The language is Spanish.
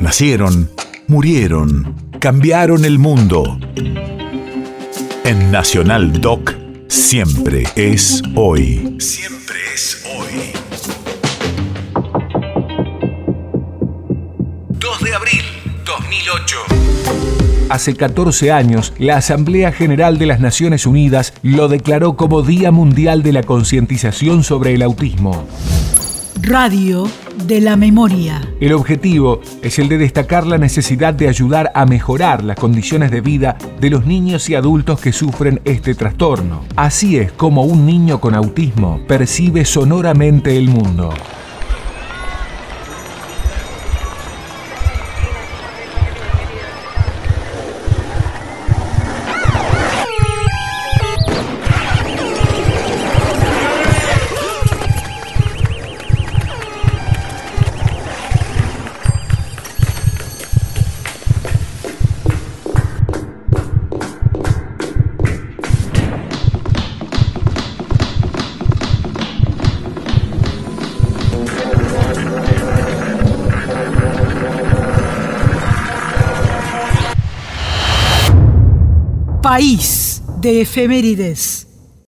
Nacieron, murieron, cambiaron el mundo. En Nacional Doc, siempre es hoy. Siempre es hoy. 2 de abril 2008. Hace 14 años, la Asamblea General de las Naciones Unidas lo declaró como Día Mundial de la Concientización sobre el Autismo. Radio de la Memoria. El objetivo es el de destacar la necesidad de ayudar a mejorar las condiciones de vida de los niños y adultos que sufren este trastorno. Así es como un niño con autismo percibe sonoramente el mundo. País de efemérides.